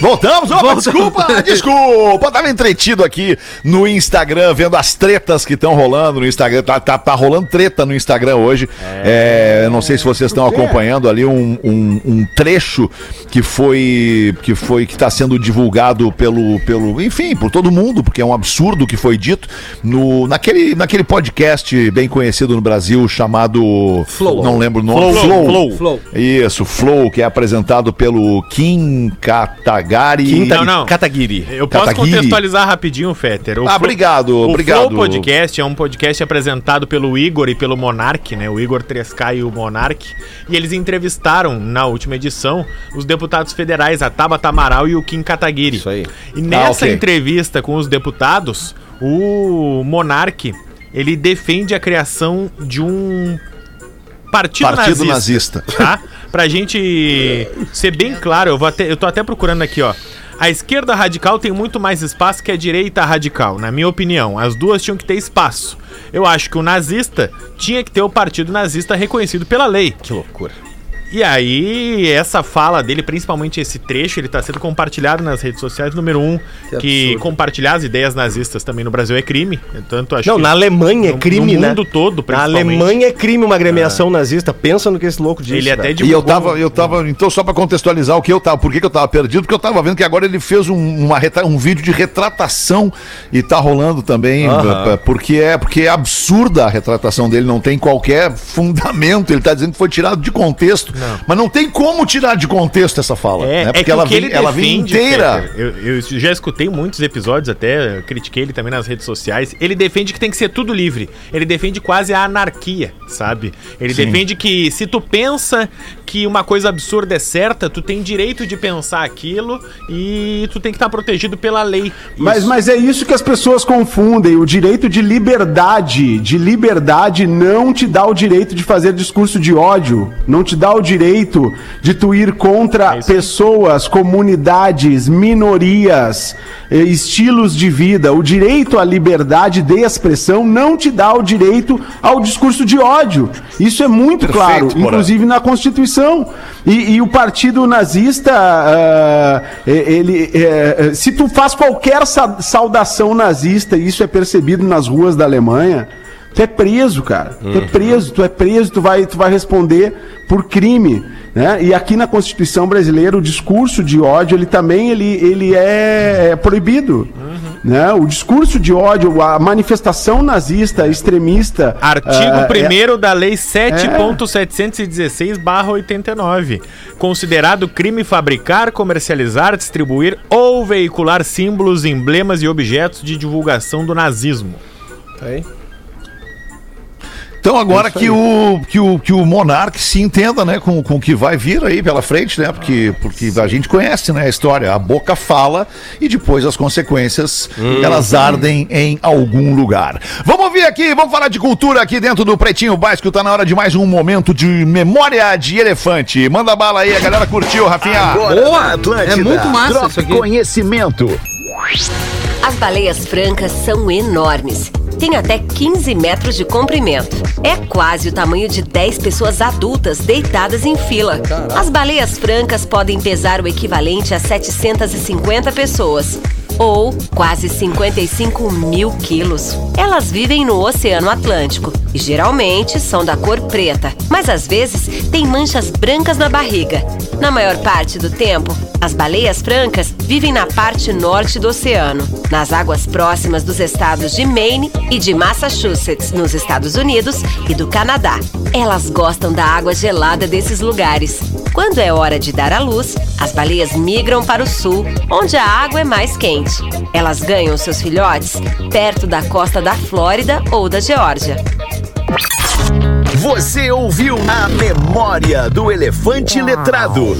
Voltamos? Opa, desculpa, desculpa. Tava entretido aqui no Instagram, vendo as tretas que estão rolando no Instagram. Tá, tá, tá rolando treta no Instagram hoje. É, eu não sei se vocês estão acompanhando ali um, um, um trecho que foi que foi que está sendo divulgado pelo, pelo, enfim, por todo mundo, porque é um absurdo o que foi dito no naquele, naquele podcast bem conhecido no Brasil chamado Flow. Não lembro o nome. Flow, Flow. Flow. Isso, Flow, que é apresentado pelo Kim Katagari. Quinta- Não, não. Kataguiri. Eu posso contextualizar rapidinho, Fetter. O Ah, obrigado, o obrigado. Flow Podcast é um podcast apresentado pelo Igor e pelo Monark, né? O Igor 3K e o Monark. E eles entrevistaram, na última edição, os deputados federais, a Tabata Amaral e o Kim Kataguiri. Isso aí. E nessa ok. entrevista com os deputados, o Monark, ele defende a criação de um partido, Partido nazista nazista. tá? Pra gente ser bem claro, eu, vou até, eu tô até procurando aqui, ó. A esquerda radical tem muito mais espaço que a direita radical, na minha opinião. As duas tinham que ter espaço. Eu acho que o nazista tinha que ter o partido nazista reconhecido pela lei. Que loucura. E aí, essa fala dele, principalmente esse trecho, ele tá sendo compartilhado nas redes sociais. Número um, que, compartilhar as ideias nazistas também no Brasil é crime. Tanto acho Não, que na Alemanha é no- crime, no né? mundo todo, Na principalmente. Alemanha é crime uma agremiação nazista. Pensa no que esse louco disse. Ele até velho. E eu divulgou tava, eu tava, então só pra contextualizar o que eu tava, por que que eu tava perdido, porque eu tava vendo que agora ele fez um, uma um vídeo de retratação e tá rolando também, porque é, porque é absurda a retratação dele, não tem qualquer fundamento, ele tá dizendo que foi tirado de contexto, mas não tem como tirar de contexto essa fala, É, né? é Porque que ela vem, ele ela vem defende, inteira. Eu, eu já escutei muitos episódios até, eu critiquei ele também nas redes sociais. Ele defende que tem que ser tudo livre. Ele defende quase a anarquia, sabe? Ele defende que se tu pensa que uma coisa absurda é certa, tu tem direito de pensar aquilo e tu tem que estar protegido pela lei. Mas, Isso. mas é isso que as pessoas confundem. O direito de liberdade, de liberdade não te dá o direito de fazer discurso de ódio, não te dá o direito de tu ir contra É pessoas, comunidades, minorias, eh, estilos de vida. O direito à liberdade de expressão não te dá o direito ao discurso de ódio. Isso é muito Perfeito, claro, Porã. inclusive na Constituição. E, e o Partido Nazista, eh, ele, eh, se tu faz qualquer sa- saudação nazista, e isso é percebido nas ruas da Alemanha, tu é preso, cara. Tu é preso, tu é preso, tu vai, tu vai responder por crime. Né? E aqui na Constituição brasileira, o discurso de ódio, ele também ele, ele é, é proibido. Né? O discurso de ódio, a manifestação nazista, extremista. Artigo é- 1 da Lei 7.716-89. Considerado crime fabricar, comercializar, distribuir ou veicular símbolos, emblemas e objetos de divulgação do nazismo. Aí. Então agora que o, que o que o Monark se entenda, né, com, com o que vai vir aí pela frente, né, porque, porque a gente conhece, né, a história, a boca fala e depois as consequências, elas ardem em algum lugar. Vamos vir aqui, vamos falar de cultura aqui dentro do Pretinho Básico, tá na hora de mais um momento de memória de elefante. Manda bala aí, a galera curtiu, Rafinha. Boa! É muito massa isso aqui. Conhecimento. As baleias francas são enormes. Tem até 15 metros de comprimento. É quase o tamanho de 10 pessoas adultas deitadas em fila. As baleias francas podem pesar o equivalente a 750 pessoas. Ou quase 55 mil quilos. Elas vivem no Oceano Atlântico e geralmente são da cor preta, mas às vezes têm manchas brancas na barriga. Na maior parte do tempo, as baleias francas vivem na parte norte do oceano, nas águas próximas dos estados de Maine e de Massachusetts, nos Estados Unidos, e do Canadá. Elas gostam da água gelada desses lugares. Quando é hora de dar à luz, as baleias migram para o sul, onde a água é mais quente. Elas ganham seus filhotes perto da costa da Flórida ou da Geórgia. Você ouviu a memória do elefante letrado.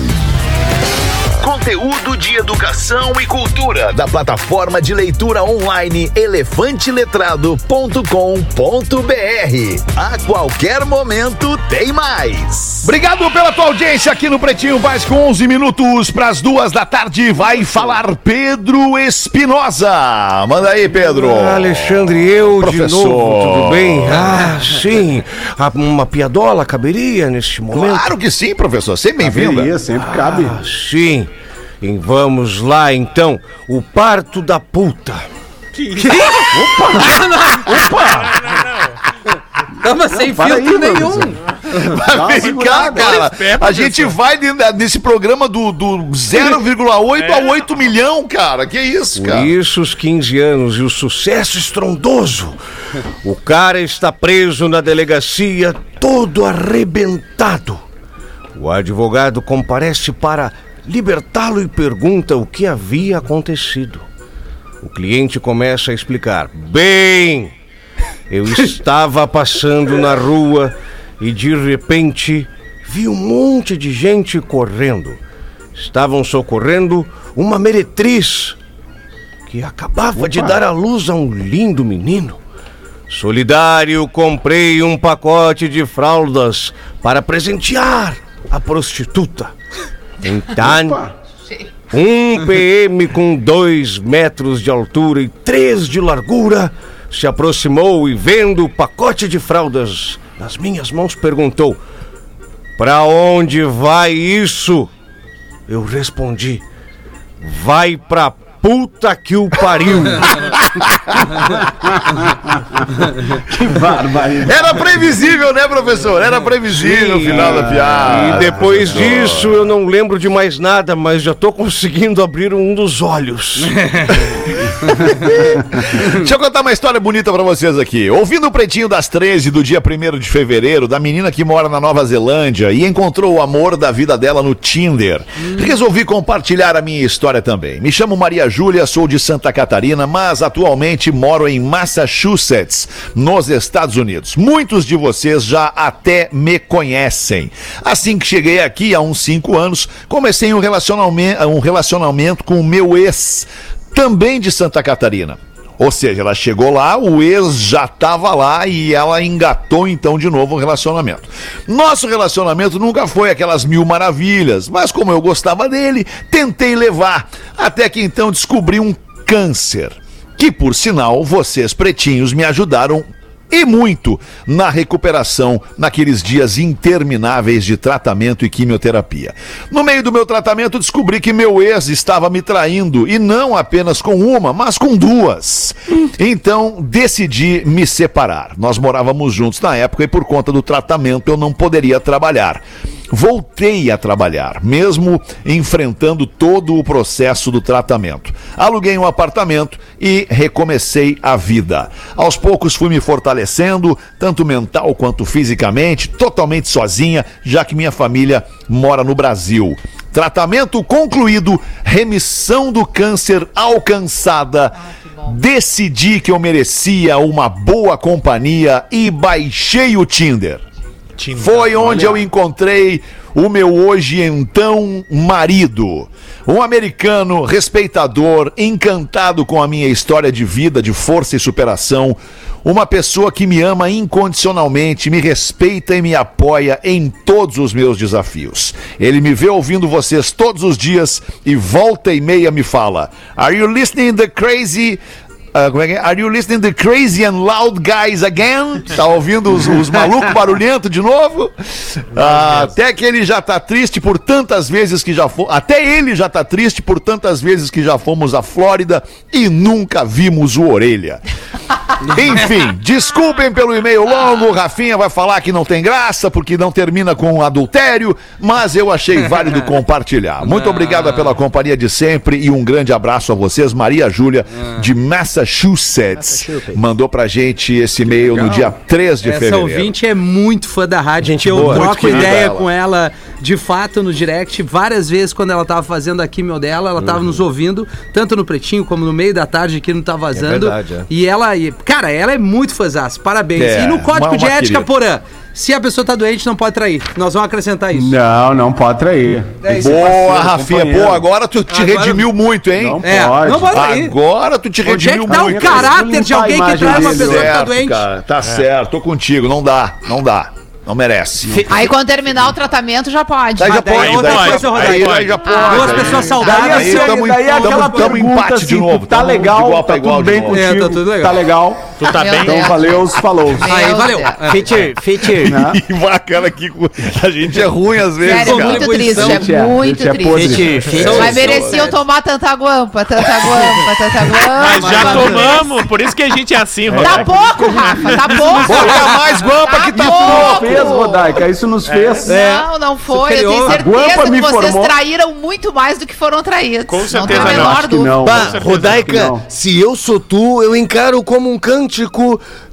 Conteúdo de educação e cultura da plataforma de leitura online elefanteletrado.com.br. A qualquer momento tem mais. Obrigado pela tua audiência aqui no Pretinho Básico, 11 minutos para as duas da tarde. Vai falar Pedro Espinosa. Manda aí, Pedro. Alexandre, eu Professor. de novo, tudo bem? Ah, sim. Ah, Uma piadola caberia neste momento? Claro que sim, professor. Sempre bem-vinda. Caberia, sempre cabe. Ah, sim. E vamos lá, então. O parto da puta. Tava sem para aí, filtro nenhum. professor. Dá uma Vem cá, segurada. cara. A gente vai de- nesse programa do, do 0,8 a 8 milhão, cara. Que isso, Por cara? isso os 15 anos e o sucesso estrondoso. O cara está preso na delegacia todo arrebentado. O advogado comparece para libertá-lo e pergunta o que havia acontecido. O cliente começa a explicar: Bem, eu estava passando na rua e de repente vi um monte de gente correndo. Estavam socorrendo uma meretriz que acabava de dar à luz a um lindo menino. Solidário, comprei um pacote de fraldas para presentear a prostituta. Então, um PM com dois metros de altura e três de largura se aproximou e, vendo o pacote de fraldas nas minhas mãos, perguntou: Pra onde vai isso? Eu respondi: Vai pra puta que o pariu. Que barbaridade. Era previsível, né, professor? Era previsível o final da piada. E depois disso eu não lembro de mais nada, mas já tô conseguindo abrir um dos olhos. Deixa eu contar uma história bonita pra vocês aqui. Ouvindo o Pretinho das 13 do dia 1 de fevereiro, da menina que mora na Nova Zelândia e encontrou o amor da vida dela no Tinder, resolvi compartilhar a minha história também. Me chamo Maria Júlia, sou de Santa Catarina, mas atualmente moro em Massachusetts, nos Estados Unidos. Muitos de vocês já até me conhecem. Assim que cheguei aqui há uns 5 anos, comecei um relacionamento, um relacionamento com o meu ex, também de Santa Catarina. Ou seja, ela chegou lá, o ex já estava lá e ela engatou então de novo o relacionamento. Nosso relacionamento nunca foi aquelas mil maravilhas, mas como eu gostava dele, tentei levar. Até que então descobri um câncer. Que por sinal, vocês pretinhos me ajudaram e muito na recuperação naqueles dias intermináveis de tratamento e quimioterapia. No meio do meu tratamento, descobri que meu ex estava me traindo e não apenas com uma, mas com duas. Então decidi me separar. Nós morávamos juntos na época e por conta do tratamento eu não poderia trabalhar. Voltei a trabalhar, mesmo enfrentando todo o processo do tratamento. Aluguei um apartamento e recomecei a vida. Aos poucos fui me fortalecendo, tanto mental quanto fisicamente, totalmente sozinha, já que minha família mora no Brasil. Tratamento concluído, remissão do câncer alcançada. Decidi que eu merecia uma boa companhia e baixei o Tinder. Foi onde eu encontrei o meu hoje então marido. Um americano respeitador, encantado com a minha história de vida, de força e superação. Uma pessoa que me ama incondicionalmente, me respeita e me apoia em todos os meus desafios. Ele me vê ouvindo vocês todos os dias e volta e meia me fala: Are you listening the crazy ah, como é que é? Are you listening to crazy and loud guys again? Tá ouvindo os, os malucos barulhentos de novo? Ah, até que ele já tá triste por tantas vezes que já fomos. Até ele já tá triste por tantas vezes que já fomos à Flórida e nunca vimos o orelha. Enfim, desculpem pelo e-mail longo. O Rafinha vai falar que não tem graça porque não termina com adultério, mas eu achei válido compartilhar. Muito obrigada pela companhia de sempre e um grande abraço a vocês. Maria Júlia, de Massachusetts, mandou pra gente esse e-mail no dia 3 de Essa fevereiro. ouvinte é muito fã da rádio. Gente eu boa. Troco ideia ela. com ela de fato no direct. Várias vezes quando ela tava fazendo a quimio dela, ela tava nos ouvindo, tanto no Pretinho como no meio da tarde aqui no Tá Vazando. verdade, é. E ela, cara, ela é muito fãzaça. Parabéns. É, e no código uma- de uma ética, querida. Porã, se a pessoa tá doente, não pode trair. Nós vamos acrescentar isso. Não, não pode trair. É isso. Boa, parceiro, Rafinha. Pô, agora tu te Agora- redimiu muito, hein? Não É, pode. não pode trair. Agora tu te Onde é redimiu que tá o muito. caráter de a alguém que traz uma pessoa que tá certo, doente? cara. Tá certo, tô contigo. Não dá, não dá. Não merece. Aí quando terminar o tratamento já pode. Daí já daí pode, é outra daí, coisa, aí, Rodaica. aí já pode. Duas aí- pessoas Daí, saudáveis. Aí daí é tamo em pergunta empate de assim, novo, Tá de legal, tá tudo de bem novo. contigo. É, tá tudo legal. Tá. Tu tá Meu bem? Deus. Então valeu, falou. Aí, valeu. É. Feature, feature. Né? E bacana aqui. com- A gente é ruim às vezes, Sério, é cara. muito triste, é é, muito é triste. Feature. Mas mereciam tomar tanta guampa, tanta guampa, tanta guampa. Mas já tomamos, por isso que a gente é assim, Tá Rodaica. pouco, Rafa, tá pouco. Bota mais guampa que tá pouco. Fez, Rodaica, isso nos fez. Não, não foi. Eu tenho certeza que vocês traíram muito mais do que foram traídos. Com não certeza não. que. Rodaica, se eu sou tu, eu encaro como um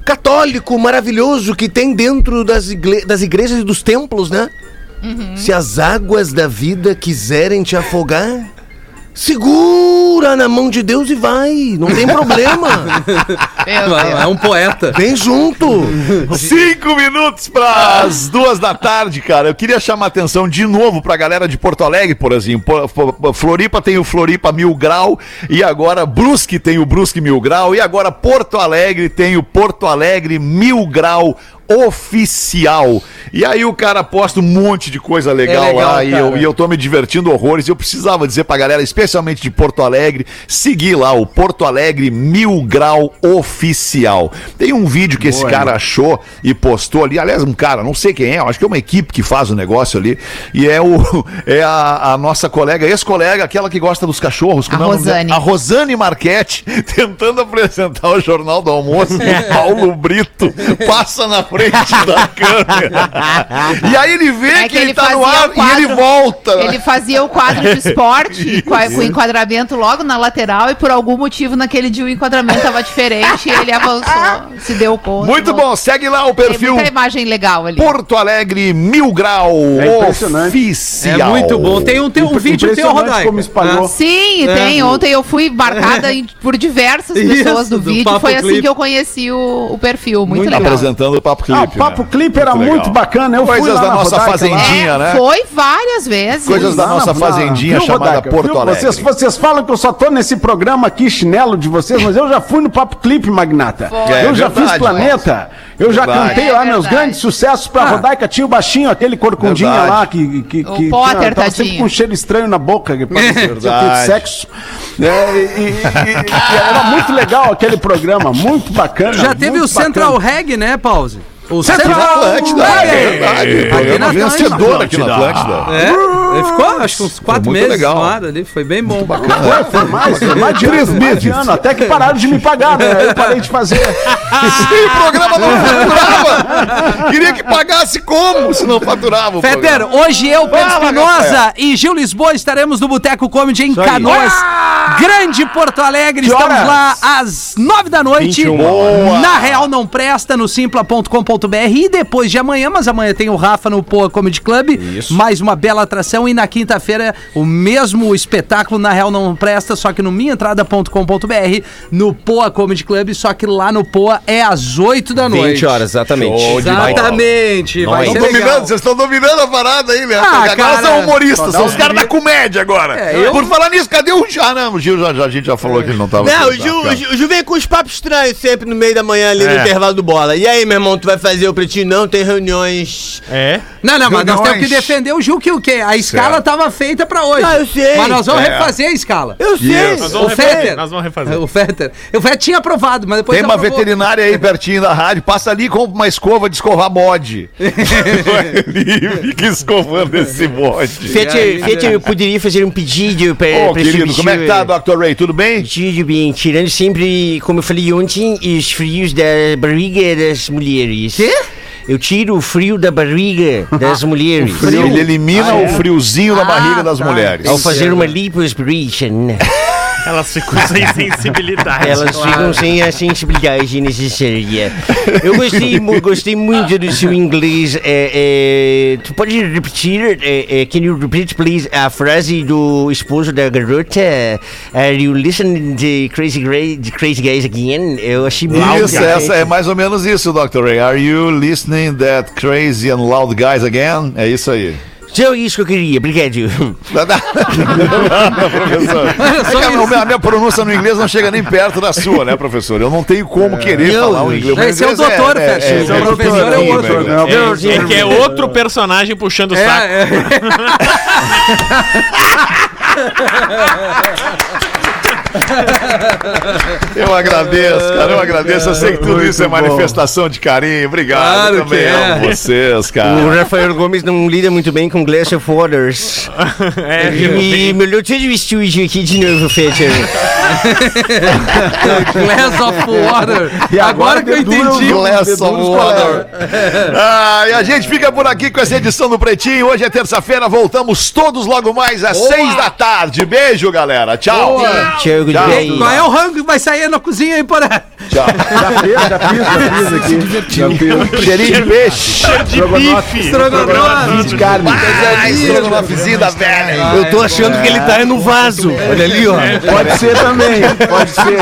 católico maravilhoso que tem dentro das, igle- das igrejas e dos templos, né? Se as águas da vida quiserem te afogar, segura na mão de Deus e vai, não tem problema. É um poeta. Vem junto. Cinco minutos para as duas da tarde, cara. Eu queria chamar a atenção de novo pra galera de Porto Alegre, por exemplo. Floripa tem o Floripa Mil Grau e agora Brusque tem o Brusque Mil Grau e agora Porto Alegre tem o Porto Alegre Mil Grau Oficial. E aí o cara posta um monte de coisa legal, É legal, lá e eu, e eu tô me divertindo horrores. Eu precisava dizer pra galera, especialmente de Porto Alegre, seguir lá o Porto Alegre Mil Grau Oficial. Tem um vídeo que esse cara achou e postou ali. Aliás, um cara, não sei quem é, acho que é uma equipe que faz o negócio ali. E é o é a, a nossa colega, ex-colega, aquela que gosta dos cachorros. como A é? Rosane. A Rosane Marchetti, tentando apresentar o Jornal do Almoço. Paulo Brito passa na frente da câmera. E aí ele vê É que, que ele ele tá no fazia ar quadro- e ele volta. Ele fazia o quadro de esporte com, o enquadramento logo na lateral e por algum motivo naquele dia o enquadramento tava diferente e ele avançou, se deu conta. Muito bom, segue lá o Tem perfil muita imagem legal ali. Porto Alegre Mil Grau É impressionante. Oficial. É muito bom. Tem um, tem um vídeo teu, Rodaica. como espalhou. Sim, e tem. Ontem eu fui marcada em- por diversas Isso, pessoas do do vídeo. Papo Foi assim que eu conheci o, o perfil. Muito, Tá legal. apresentando o Papo Clipe. Ah, o Papo né? Clipe era muito, legal. bacana. Eu fui Coisas lá da na nossa Rodaica lá. fazendinha, É, né? Foi várias vezes. Coisas da Lá nossa na- fazendinha Viu, chamada Rodaica? Porto Viu? Alegre. Vocês, vocês falam que eu só tô nesse programa aqui, chinelo de vocês, mas eu já fui no Papo Clipe, Magnata. É, eu já verdade, fiz Planeta. Eu já Verdade. cantei lá É meus grandes sucessos pra Rodaica. Tinha o baixinho, aquele corcundinha Verdade. lá que, que, O que Potter, tinha, tava sempre com um cheiro estranho na boca. Que parecia sexo. É, e, e- e- e era muito legal aquele programa, muito bacana. Já teve muito o Central. Reg, né, Pause? O Central Atlântida, Reggae. é verdade. Aqui Programa vencedor aqui na Atlântida. É, ele ficou acho que uns quatro muito meses legal. no ar ali, foi bem bom. Foi, foi mais, foi mais de Três meses. ano, até que pararam de me pagar, né? Eu parei de fazer. Sim, o programa não faturava. Queria que pagasse como se não faturava Fetter, hoje eu, Pedro Espinosa e Gil Lisboa estaremos no Boteco Comedy em. Canoas, Grande Porto Alegre. Que Estamos horas? lá às nove da noite. 21 horas. Na Real Não Presta, no simpla.com.br. E depois de amanhã, mas amanhã tem o Rafa no Poa Comedy Club. Mais uma bela atração. E na quinta-feira, o mesmo espetáculo na Real Não Presta, só que no minhaentrada.com.br, no Poa Comedy Club. Só que lá no Poa é às oito da noite. 20 horas, exatamente. Show. Exatamente. Vai Nós. ser legal. dominando, vocês estão dominando a parada aí, né? Ah, agora cara, são humoristas, são os caras da comédia agora. É, eu- Por falar nisso, cadê o Gil? Ah, não, o Gil já, já- a gente já falou que ele não tava. Não, o Ju, tá, o Ju- o Ju vem com os papos estranhos sempre no meio da manhã ali no É. intervalo do bola. E aí, meu irmão, tu vai fazer o pretinho? Não, tem reuniões. É? Não, não, mas nós Reuniões. temos que defender o Gil que o quê? A escala Certo. tava feita pra hoje. Ah, eu sei. Mas nós vamos É. refazer a escala. Eu sei. Nós O vamos refazer. Fetter. Nós vamos refazer. O Fetter. O Fetter tinha aprovado, mas depois Tem uma aprovou. veterinária aí pertinho da rádio, passa ali e compra uma escova de escovar e fica escovando esse bode. Fetter, Fetter, eu poderia fazer um pedido para Ô, querido, como é que tá, Dr. Ray? Tudo bem? Tudo bem, tirando sempre, como eu falei ontem, os frios da barriga das mulheres. Quê? Eu tiro o frio da barriga das mulheres. Ele elimina o friozinho da Ah, barriga das tá. mulheres. Ao fazer uma lipoaspiration, Elas ficam sem sensibilidade. elas ficam sem a sensibilidade necessária. Eu gostei, gostei muito do seu inglês. É, é, tu pode repetir? É, é, can you repeat, please, a frase do esposo da garota? Are you listening to Crazy, to crazy Guys again? Eu achei muito Isso, essa é mais ou menos isso, Dr. Ray. Are you listening that crazy and loud guys again? É isso aí. Só isso que eu queria, obrigado. Não, não, professor. É que a, minha, a minha pronúncia no inglês não chega nem perto da sua, né, professor? Eu não tenho como querer Não, falar o inglês. Não, esse é o inglês doutor, Fetter. Esse é o professor, é o outro? É, é que é outro personagem puxando o saco. Eu agradeço, cara, eu agradeço. Eu sei que tudo isso é manifestação de carinho. Obrigado Claro que também é. amo vocês, O cara. Rafael Gomes não lida muito bem com Glass of Waters. É, E melhorou todo o estúdio aqui de novo, Fetter. Glass of Water. E agora, que eu entendi. Glass of water. Ah, e a gente fica por aqui com essa edição do Pretinho. Hoje é terça-feira, voltamos todos logo mais às seis da tarde. Beijo, galera. Tchau. Tchau, Qual é o rango que vai sair na cozinha aí, porra? Tchau. Já fiz, já fiz, já fiz aqui. Já fiz. Cheirinho de peixe. de bife. Estrogonofe. De carne. Ah, estrogonofezinho da velha. Eu tô achando que ele tá no vaso. Olha ali, ó. Pode ser também, pode ser.